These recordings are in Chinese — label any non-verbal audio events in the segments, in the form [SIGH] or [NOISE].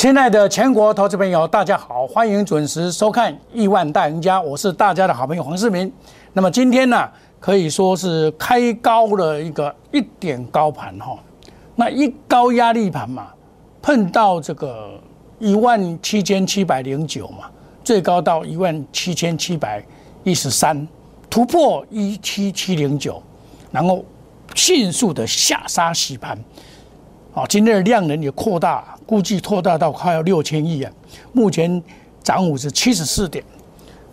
亲爱的全国投资朋友，大家好，欢迎准时收看《亿万大赢家》，我是大家的好朋友黄世明。那么今天呢，可以说是开高了一个一点高盘哈，那一高压力盘嘛，碰到这个一万七千七百零九嘛，最高到一万七千七百一十三，突破一七七零九，然后迅速的下杀洗盘。好，今天的量能也扩大，估计扩大到快要六千亿啊！目前涨幅是七十四点，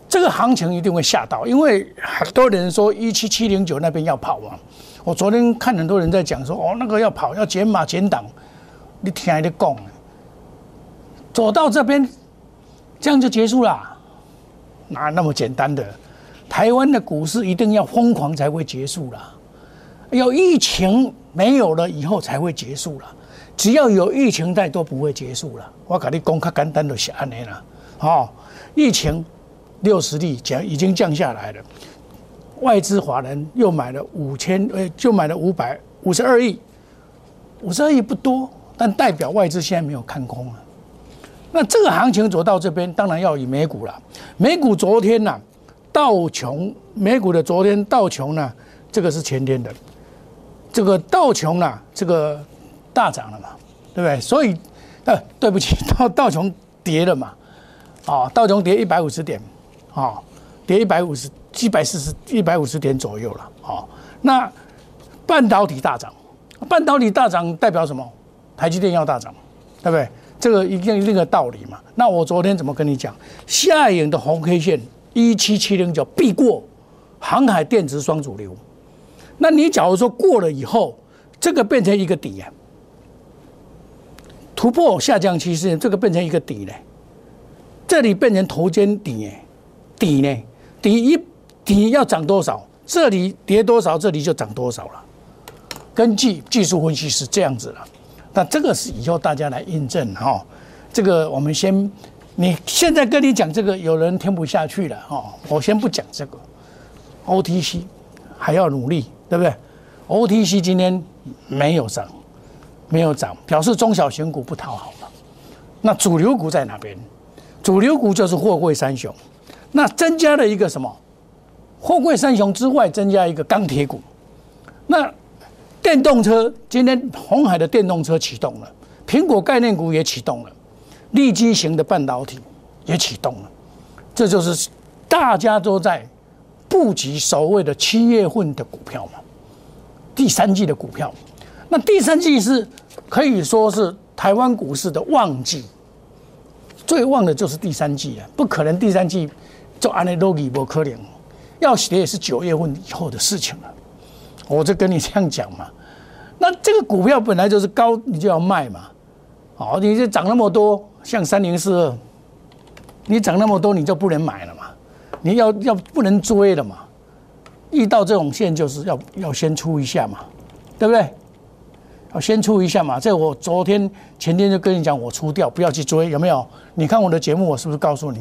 这个行情一定会吓到，因为很多人说一七七零九那边要跑啊。我昨天看很多人在讲说，哦，那个要跑，要减码减档，你听的讲，走到这边，这样就结束了？哪那么简单的？台湾的股市一定要疯狂才会结束了，有疫情。没有了以后才会结束了，只要有疫情在都不会结束了。我跟你讲，较简单的是安尼了，哦，疫情六十例降已经降下来了，外资华人又买了五千，呃，就买了五百五十二亿，五十二亿不多，但代表外资现在没有看空了。那这个行情走到这边，当然要以美股了。美股昨天呐，道琼，美股的昨天道琼呢，这个是前天的。这个道琼呢，这个大涨了嘛，对不对？所以，呃，对不起，[LAUGHS] 道道琼跌了嘛，啊，道琼跌一百五十点，啊，跌一百五十、一百四十、一百五十点左右了，啊，那半导体大涨，半导体大涨代表什么？台积电要大涨，对不对？这个一定一定的道理嘛。那我昨天怎么跟你讲？下影的红 K 线一七七零九必过，航海电子双主流。那你假如说过了以后，这个变成一个底啊，突破下降趋势，这个变成一个底呢，这里变成头肩底哎，底呢，底一底要涨多少，这里跌多少，这里就涨多少了。根据技术分析是这样子了，那这个是以后大家来印证哈。这个我们先，你现在跟你讲这个，有人听不下去了哈，我先不讲这个，OTC 还要努力。对不对？OTC 今天没有涨，没有涨，表示中小型股不讨好了。那主流股在哪边？主流股就是货柜三雄。那增加了一个什么？货柜三雄之外，增加一个钢铁股。那电动车今天红海的电动车启动了，苹果概念股也启动了，立基型的半导体也启动了。这就是大家都在。布局所谓的七月份的股票嘛，第三季的股票，那第三季是可以说是台湾股市的旺季，最旺的就是第三季啊，不可能第三季就安利罗吉不可能，要写也是九月份以后的事情了，我就跟你这样讲嘛，那这个股票本来就是高，你就要卖嘛，好，你就涨那么多，像三零四二，你涨那么多，你就不能买了嘛。你要要不能追了嘛？遇到这种线就是要要先出一下嘛，对不对？要先出一下嘛。这我昨天前天就跟你讲，我出掉，不要去追，有没有？你看我的节目，我是不是告诉你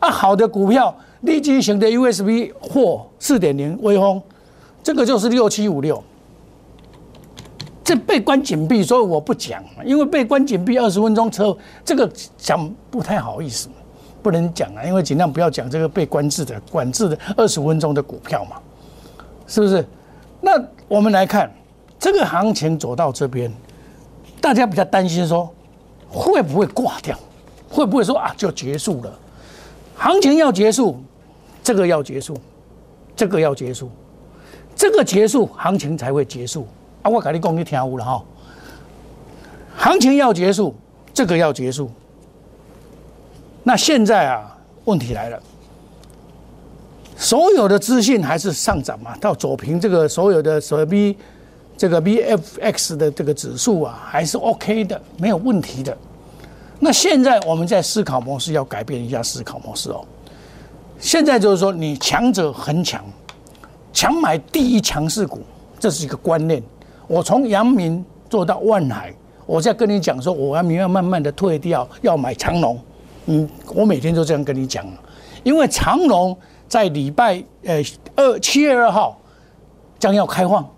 啊？好的股票，立即型的 USB 或四点零微风，这个就是六七五六。这被关紧闭，所以我不讲，因为被关紧闭二十分钟之后，这个讲不太好意思。不能讲啊，因为尽量不要讲这个被管制的、管制的二十分钟的股票嘛，是不是？那我们来看这个行情走到这边，大家比较担心说会不会挂掉？会不会说啊就结束了？行情要结束，这个要结束，这个要结束，这个结束行情才会结束啊！我跟你讲，你听有了哈，行情要结束，这个要结束。那现在啊，问题来了，所有的资讯还是上涨嘛？到走平这个所有的所谓这个 BFX 的这个指数啊，还是 OK 的，没有问题的。那现在我们在思考模式要改变一下思考模式哦。现在就是说，你强者恒强，强买第一强势股，这是一个观念。我从阳明做到万海，我在跟你讲说，我要明要慢慢的退掉，要买长龙。嗯，我每天都这样跟你讲，因为长隆在礼拜呃二七月二号将要开放，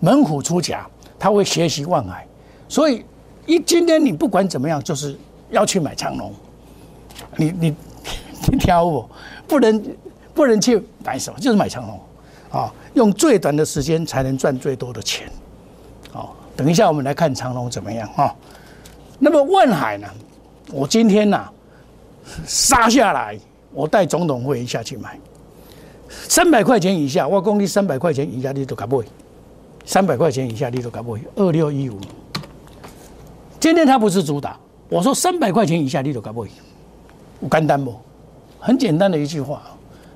猛虎出甲，他会学习万海，所以一今天你不管怎么样，就是要去买长龙，你你 [LAUGHS] 你挑我，不能不能去买什么，就是买长龙，啊，用最短的时间才能赚最多的钱，好，等一下我们来看长龙怎么样啊。那么万海呢？我今天呢杀下来，我带总统会下去买，三百块钱以下，我公你三百块钱以下你都敢买，三百块钱以下你都敢买，二六一五。今天它不是主打，我说三百块钱以下你都敢买，我干单不？很简单的一句话，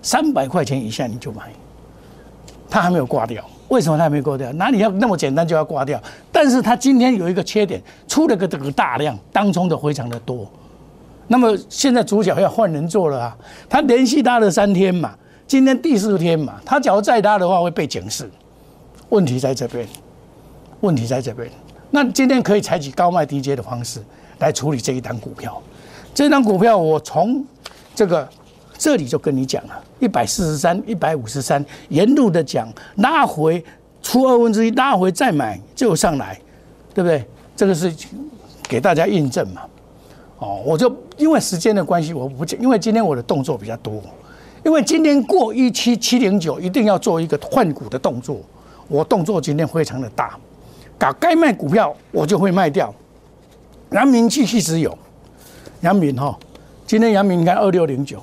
三百块钱以下你就买，它还没有挂掉。为什么它没挂掉？哪里要那么简单就要挂掉？但是它今天有一个缺点，出了个这个大量，当中的非常的多。那么现在主角要换人做了啊！他连续拉了三天嘛，今天第四天嘛，他假如再拉的话会被警示。问题在这边，问题在这边。那今天可以采取高卖低接的方式来处理这一单股票。这张股票我从这个。这里就跟你讲了，一百四十三、一百五十三，沿路的讲拉回出二分之一，拉回再买就上来，对不对？这个是给大家印证嘛。哦，我就因为时间的关系，我不讲，因为今天我的动作比较多，因为今天过一七七零九一定要做一个换股的动作，我动作今天非常的大，搞该卖股票我就会卖掉。阳明继续持有，阳明哈，今天阳明应该二六零九。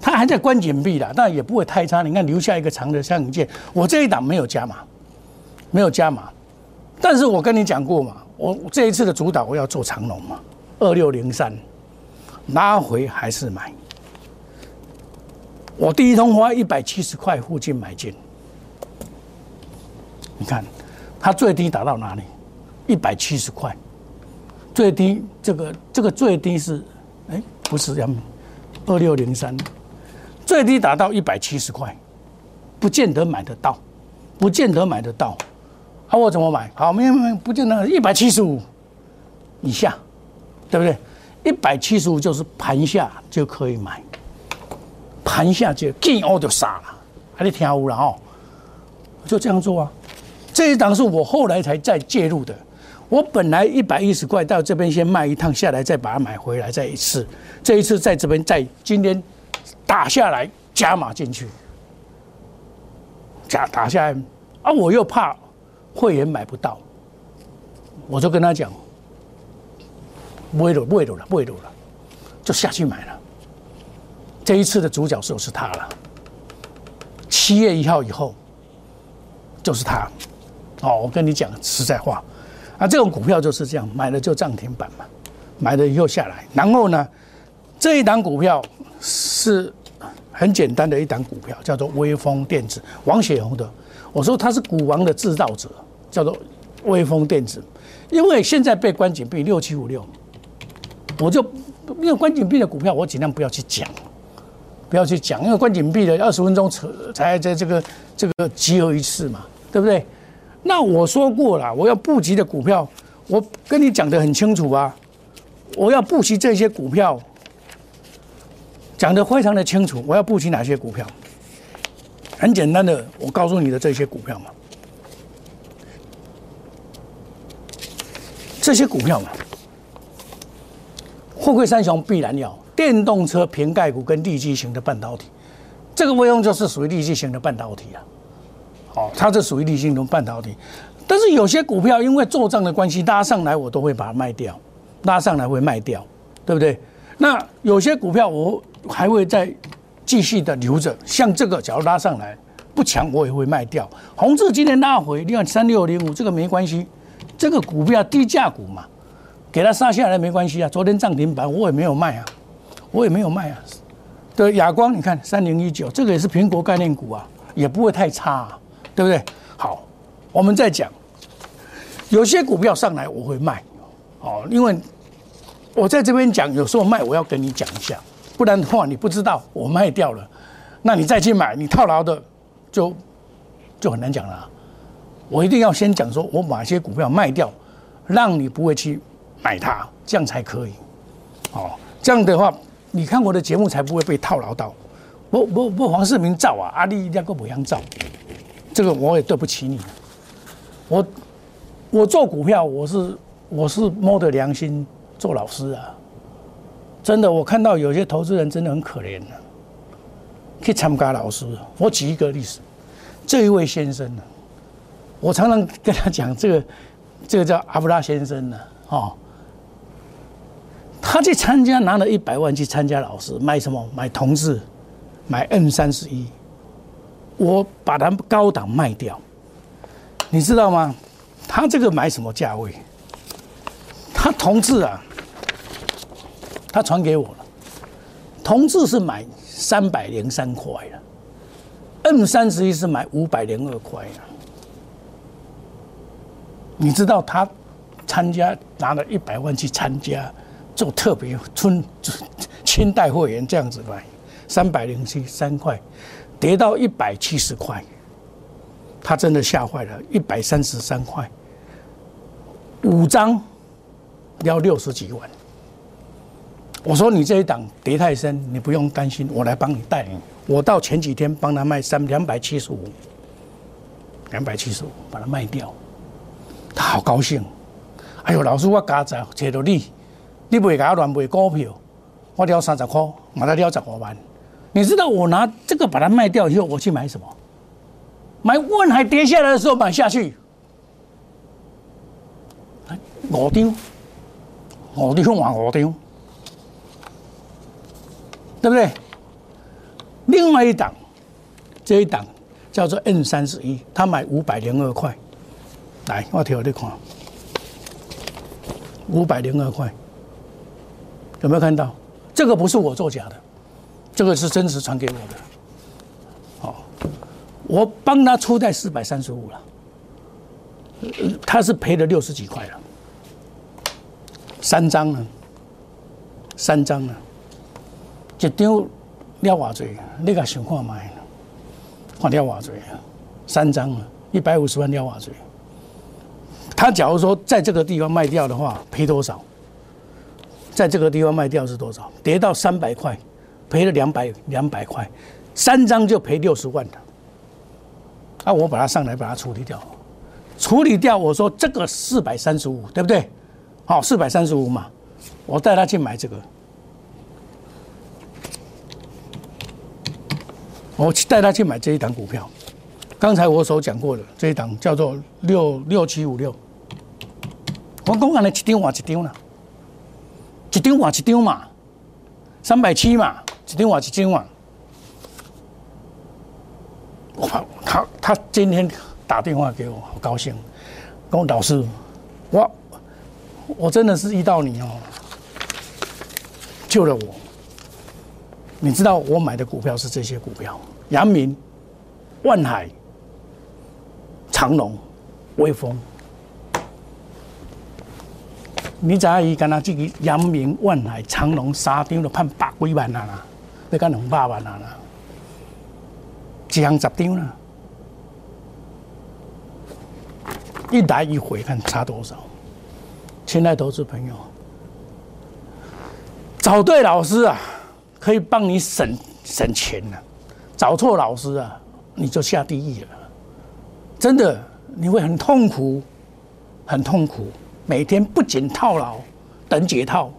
它还在关紧闭的，但也不会太差。你看留下一个长的三影线，我这一档没有加码，没有加码。但是我跟你讲过嘛，我这一次的主导我要做长龙嘛，二六零三拉回还是买。我第一通花一百七十块附近买进，你看它最低达到哪里？一百七十块，最低这个这个最低是哎不是要二六零三。最低达到一百七十块，不见得买得到，不见得买得到。啊，我怎么买？好，没有没有，不见得一百七十五以下，对不对？一百七十五就是盘下就可以买，盘下就见我就杀了，还得听我了哦，就这样做啊。这一档是我后来才再介入的，我本来一百一十块到这边先卖一趟下来，再把它买回来再一次，这一次在这边在今天。打下来加码进去，加打下来啊！我又怕会员买不到，我就跟他讲，不会了，不会了，不会了，就下去买了。这一次的主角就是他了。七月一号以后就是他。哦，我跟你讲实在话，啊，这种股票就是这样，买了就涨停板嘛，买了以后下来，然后呢，这一档股票。是很简单的一档股票，叫做微风电子，王雪红的。我说他是股王的制造者，叫做微风电子。因为现在被关紧闭六七五六，我就因为关紧闭的股票，我尽量不要去讲，不要去讲，因为关紧闭的二十分钟才才在这个这个集合一次嘛，对不对？那我说过了，我要布局的股票，我跟你讲的很清楚啊，我要布局这些股票。讲的非常的清楚，我要布局哪些股票？很简单的，我告诉你的这些股票嘛，这些股票嘛，富贵三雄必然要电动车瓶盖股跟立基型的半导体，这个威用就是属于立基型的半导体啊。哦，它是属于立基型的半导体，但是有些股票因为做账的关系拉上来，我都会把它卖掉，拉上来会卖掉，对不对？那有些股票我。还会再继续的留着，像这个，假如拉上来不强，我也会卖掉。红字今天拉回，你看三六零五这个没关系，这个股票低价股嘛，给它杀下来没关系啊。昨天涨停板我也没有卖啊，我也没有卖啊。对，亚光你看三零一九，这个也是苹果概念股啊，也不会太差，对不对？好，我们再讲，有些股票上来我会卖，哦，因为我在这边讲，有时候卖我要跟你讲一下。不然的话，你不知道我卖掉了，那你再去买，你套牢的就就很难讲了。我一定要先讲说，我把一些股票卖掉，让你不会去买它，这样才可以。哦，这样的话，你看我的节目才不会被套牢到。不不不，黄世明造啊，阿力一定要不一样造，这个我也对不起你。我我做股票，我是我是摸着良心做老师啊。真的，我看到有些投资人真的很可怜的，去参加老师。我举一个例子，这一位先生呢，我常常跟他讲，这个这个叫阿布拉先生呢，哦，他去参加拿了一百万去参加老师，买什么？买同志，买 N 三十一，我把它高档卖掉，你知道吗？他这个买什么价位？他同志啊。他传给我了，同志是买三百零三块的，M 三十一是买五百零二块的。你知道他参加拿了一百万去参加做特别春清代会员这样子买，三百零七三块跌到一百七十块，他真的吓坏了，一百三十三块，五张要六十几万。我说你这一档跌太深，你不用担心，我来帮你带。我到前几天帮他卖三两百七十五，两百七十五把它卖掉，他好高兴。哎呦，老师我家在找到你，你不会给他乱卖股票，我掉三十块，马上掉十五万。你知道我拿这个把它卖掉以后，我去买什么？买万海跌下来的时候买下去，五张，五张换五张。对不对？另外一档，这一档叫做 N 三十一，他买五百零二块，来，我调你看，五百零二块，有没有看到？这个不是我作假的，这个是真实传给我的。好，我帮他出在四百三十五了，他是赔了六十几块了，三张呢，三张呢。一张了偌济，你甲想看卖，看了偌济啊？三张啊，一百五十万了偌济。他假如说在这个地方卖掉的话，赔多少？在这个地方卖掉是多少？跌到三百块，赔了两百两百块，三张就赔六十万的。啊，我把它上来把它处理掉，处理掉。我说这个四百三十五，对不对？好，四百三十五嘛，我带他去买这个。我去带他去买这一档股票，刚才我所讲过的这一档叫做六六七五六。我讲安尼一张换一张啦，一张换一张嘛，三百七嘛，一张换一张嘛。他他他今天打电话给我，好高兴，跟我老师，我我真的是遇到你哦，救了我。你知道我买的股票是这些股票：阳明、万海、长隆、威风。你知伊干那这个阳明、万海、长隆三张都判百几万啊啦，要干两百万啊啦，一行十张啦，一来一回看差多少？亲爱投资朋友，找对老师啊！可以帮你省省钱了，找错老师啊，你就下地狱了。真的，你会很痛苦，很痛苦。每天不仅套牢，等解套，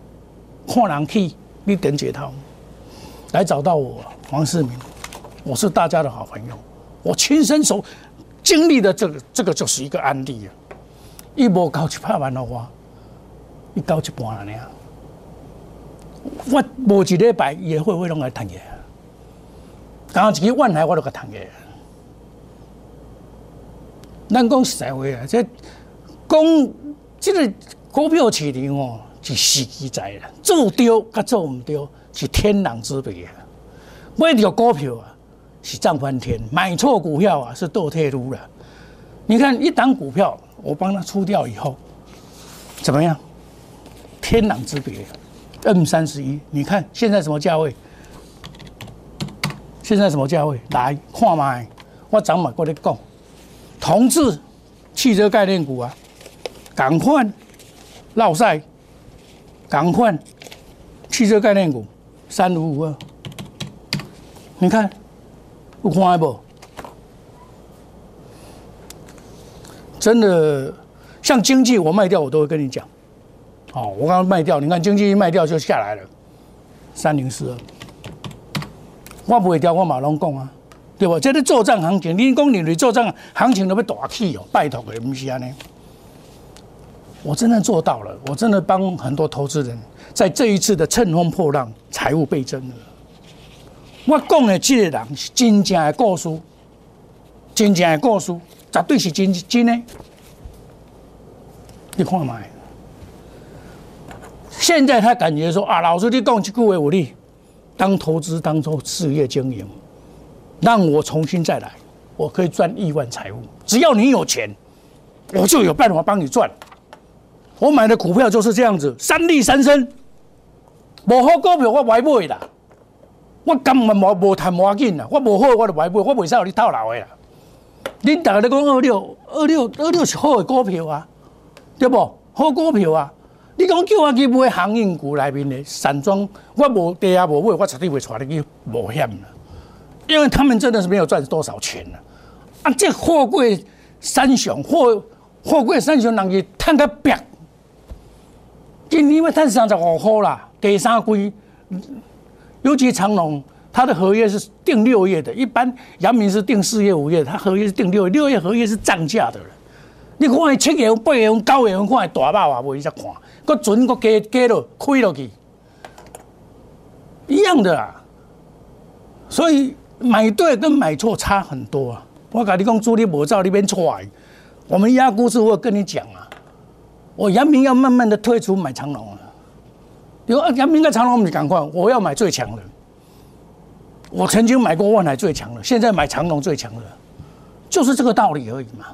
看人去，你等解套，来找到我黄世明，我是大家的好朋友，我亲身所经历的这个，这个就是一个案例啊。一波高一拍万的话，一高一半了呢。我无一礼拜也会会拢来谈嘅，刚刚一个万来我都个谈嘅。咱讲实在话啊，这讲这个股票市场哦，是时机在啦，做对甲做唔对是天壤之别啊。买条股票啊是涨翻天，买错股票啊是倒退路了。你看一档股票，我帮他出掉以后，怎么样？天壤之别。M 三十一，你看现在什么价位？现在什么价位？来看卖，我早买过你讲，同志汽车概念股啊，赶快绕赛，赶快汽车概念股三五五二，你看有看不？真的，像经济我卖掉，我都会跟你讲。哦，我刚刚卖掉，你看经济一卖掉就下来了，三零四二，我不会调，我马龙讲啊，对不？这个作战行情，你讲你的作战行情都要大起哦，拜托的，不是安尼。我真的做到了，我真的帮很多投资人在这一次的乘风破浪，财务倍增了。我讲的这个人是真正的故事，真正的故事，绝对是真真的。你看嘛，现在他感觉说啊，老师你讲这句话有理，当投资当做事业经营，让我重新再来，我可以赚亿万财富。只要你有钱，我就有办法帮你赚。我买的股票就是这样子，三利三升，无好股票我买不啦。我根本无无谈无紧啦，我无好我就买不，我袂使让你套牢的啦。恁大家咧讲二六二六二六是好的股票啊，对不？好股票啊！你讲叫我去买航运股内面的散装，我无跌啊无买，我绝对袂带你去冒险啦。因为他们真的是没有赚多少钱啦。啊，这货柜三雄，货货柜三雄人去赚个白。今年要赚三十五块啦，第三季，尤其长隆，它的合约是定六月的，一般阳明是定四月、五月，它合约是定六月，六月合约是涨价的了。你看七月份、八月份、九月份看大把话袂使看，搁船搁加加落开落去，一样的啊。所以买对跟买错差很多啊。我跟你讲，主力无照你免踹，我们压股是我跟你讲啊。我阳明要慢慢的退出买长龙了，因为阳明跟长龙你赶快，我要买最强的。我曾经买过万海最强的，现在买长龙最强的，就是这个道理而已嘛。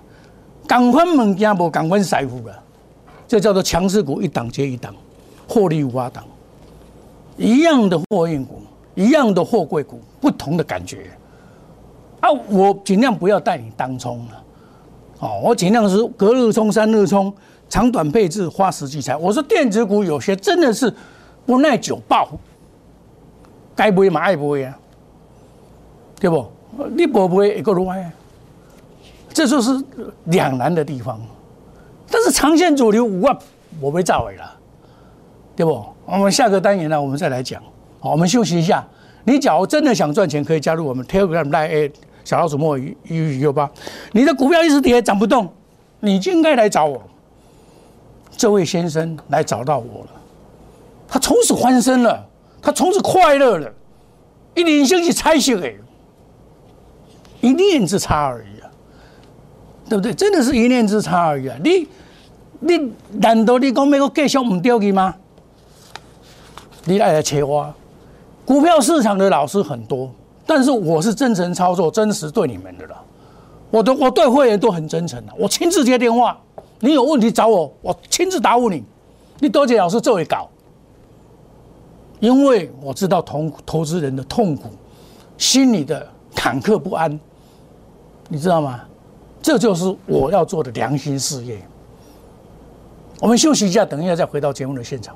港湾物件无港湾财富了，这叫做强势股一档接一档，获利五八档，一样的货运股，一样的货柜股，不同的感觉。啊，我尽量不要带你当冲了，哦，我尽量是隔日冲、三日冲。长短配置花时计财，我说电子股有些真的是不耐久爆，该不会嘛爱不会啊，对不？你不会一个如啊，这就是两难的地方。但是长线主流五万我被炸毁了，对不？我们下个单元呢，我们再来讲。好，我们休息一下。你假如真的想赚钱，可以加入我们 Telegram 来 A 小老鼠莫一一五六八。你的股票一直跌涨不动，你就应该来找我。这位先生来找到我了，他从此翻身了，他从此快乐了，一念心是猜想哎，一念之差而已啊，对不对？真的是一念之差而已啊！你你难道你讲美国继续唔掉去吗？你来来切我，股票市场的老师很多，但是我是真诚操作，真实对你们的了。我的我对会员都很真诚的，我亲自接电话。你有问题找我，我亲自答复你。你多谢老师这位搞，因为我知道投投资人的痛苦，心里的忐忑不安，你知道吗？这就是我要做的良心事业。我们休息一下，等一下再回到节目的现场。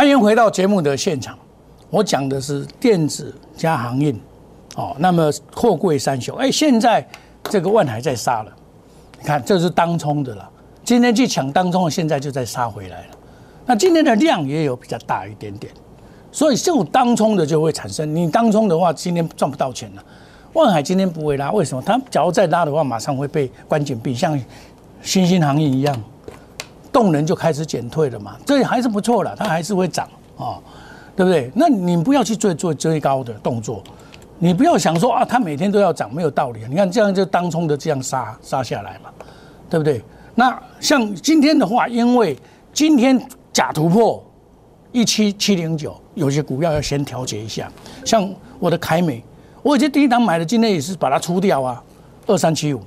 欢迎回到节目的现场，我讲的是电子加航运，哦，那么货柜三雄，哎，现在这个万海在杀了，你看这是当冲的了，今天去抢当冲的，现在就在杀回来了，那今天的量也有比较大一点点，所以就当冲的就会产生。你当冲的话，今天赚不到钱了。万海今天不会拉，为什么？它假如再拉的话，马上会被关紧闭，像新兴行业一样，动能就开始减退了嘛。这还是不错的，它还是会涨啊，对不对？那你不要去做做追高的动作，你不要想说啊，它每天都要涨，没有道理。你看这样就当冲的这样杀杀下来嘛，对不对？那像今天的话，因为今天假突破一七七零九，有些股票要先调节一下，像我的凯美。我已经第一档买的，今天也是把它出掉啊，二三七五，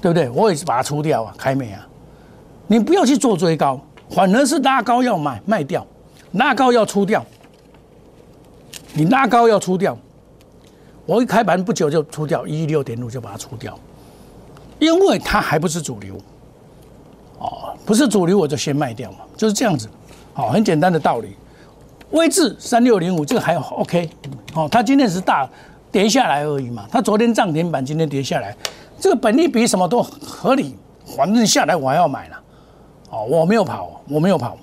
对不对？我也是把它出掉啊，凯美啊，你不要去做追高，反而是拉高要买卖掉，拉高要出掉，你拉高要出掉，我一开盘不久就出掉一六点五就把它出掉，因为它还不是主流，哦，不是主流我就先卖掉嘛，就是这样子，好，很简单的道理。位置三六零五这个还 OK，哦，它今天是大跌下来而已嘛，它昨天涨停板，今天跌下来，这个本利比什么都合理，反正下来我还要买了，哦，我没有跑，我没有跑，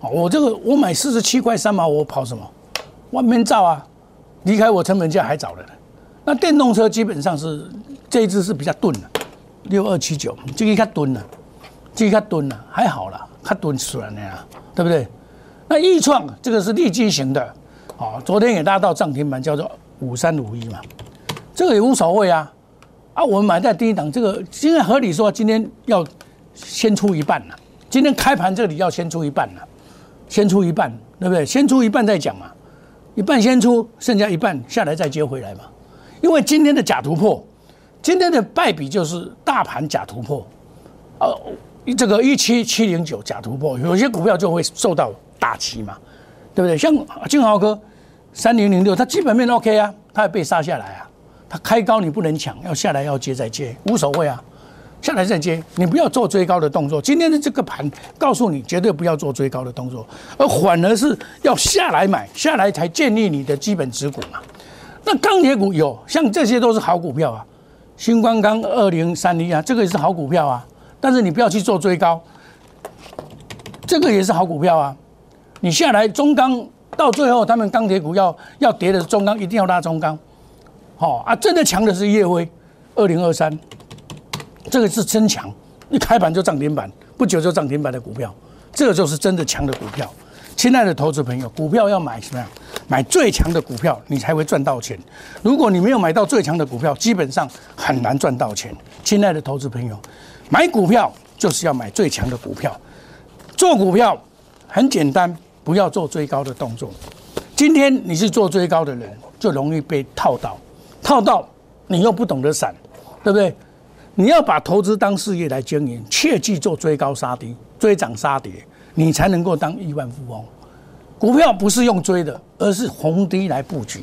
哦，我这个我买四十七块三毛，我跑什么？外面照啊，离开我成本价还早了呢。那电动车基本上是这一只是比较钝的，六二七九，这个较钝了，这个较钝了，还好了，较钝出来的呀，对不对？那易创这个是立基型的，哦，昨天也拉到涨停板，叫做五三五一嘛，这个也无所谓啊，啊，我们买在第一档，这个现在合理说今天要先出一半了，今天开盘这里要先出一半了，先出一半，对不对？先出一半再讲嘛，一半先出，剩下一半下来再接回来嘛，因为今天的假突破，今天的败笔就是大盘假突破，呃，这个一七七零九假突破，有些股票就会受到。大旗嘛，对不对？像金豪科三零零六，它基本面 OK 啊，它也被杀下来啊。它开高你不能抢，要下来要接再接，无所谓啊。下来再接，你不要做追高的动作。今天的这个盘告诉你，绝对不要做追高的动作，而反而是要下来买，下来才建立你的基本持股嘛。那钢铁股有，像这些都是好股票啊。新光钢二零三零啊，这个也是好股票啊。但是你不要去做追高，这个也是好股票啊。你下来中钢到最后，他们钢铁股要要跌的中钢一定要拉中钢，好啊，真的强的是叶辉，二零二三，这个是真强，一开盘就涨停板，不久就涨停板的股票，这个就是真的强的股票。亲爱的投资朋友，股票要买什么样？买最强的股票，你才会赚到钱。如果你没有买到最强的股票，基本上很难赚到钱。亲爱的投资朋友，买股票就是要买最强的股票，做股票很简单。不要做追高的动作。今天你是做追高的人，就容易被套到，套到你又不懂得闪，对不对？你要把投资当事业来经营，切记做追高杀低、追涨杀跌，你才能够当亿万富翁。股票不是用追的，而是逢低来布局。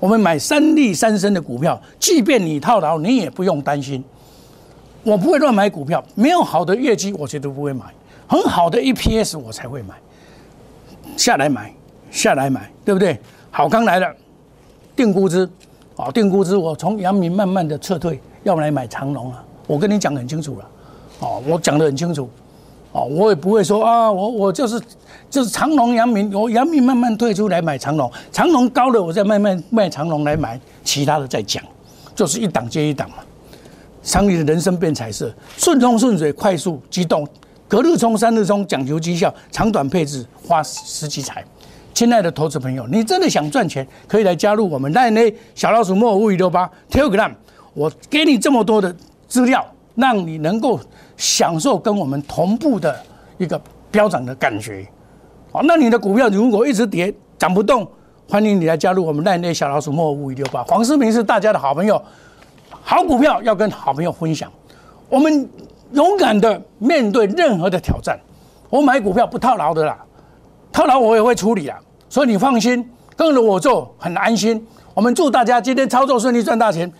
我们买三利三升的股票，即便你套牢，你也不用担心。我不会乱买股票，没有好的业绩，我绝对不会买。很好的 EPS，我才会买。下来买，下来买，对不对？好康来了，定估值，啊，定估值，我从阳明慢慢的撤退，要来买长龙啊。我跟你讲很清楚了，哦，我讲的很清楚，哦，我也不会说啊，我我就是就是长龙阳明，我阳明慢慢退出来买长龙，长龙高了，我再慢慢卖长龙来买其他的再讲，就是一档接一档嘛。商业的人生变彩色，顺风顺水，快速机动。隔日冲，三日冲，讲究绩效，长短配置，花十几彩。亲爱的投资朋友，你真的想赚钱，可以来加入我们赖内小老鼠莫五五六八 Telegram。我给你这么多的资料，让你能够享受跟我们同步的一个飙涨的感觉。好，那你的股票如果一直跌涨不动，欢迎你来加入我们赖内小老鼠莫五五六八。黄世明是大家的好朋友，好股票要跟好朋友分享。我们。勇敢的面对任何的挑战，我买股票不套牢的啦，套牢我也会处理啊，所以你放心，跟着我做很安心。我们祝大家今天操作顺利赚大钱，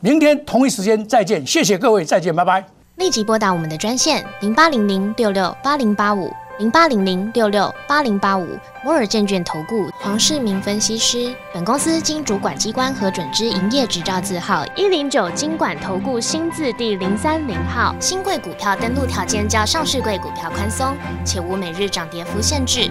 明天同一时间再见，谢谢各位，再见，拜拜。立即拨打我们的专线零八零零六六八零八五。零八零零六六八零八五摩尔证券投顾黄世明分析师，本公司经主管机关核准之营业执照字号一零九金管投顾新字第零三零号。新贵股票登录条件较上市贵股票宽松，且无每日涨跌幅限制。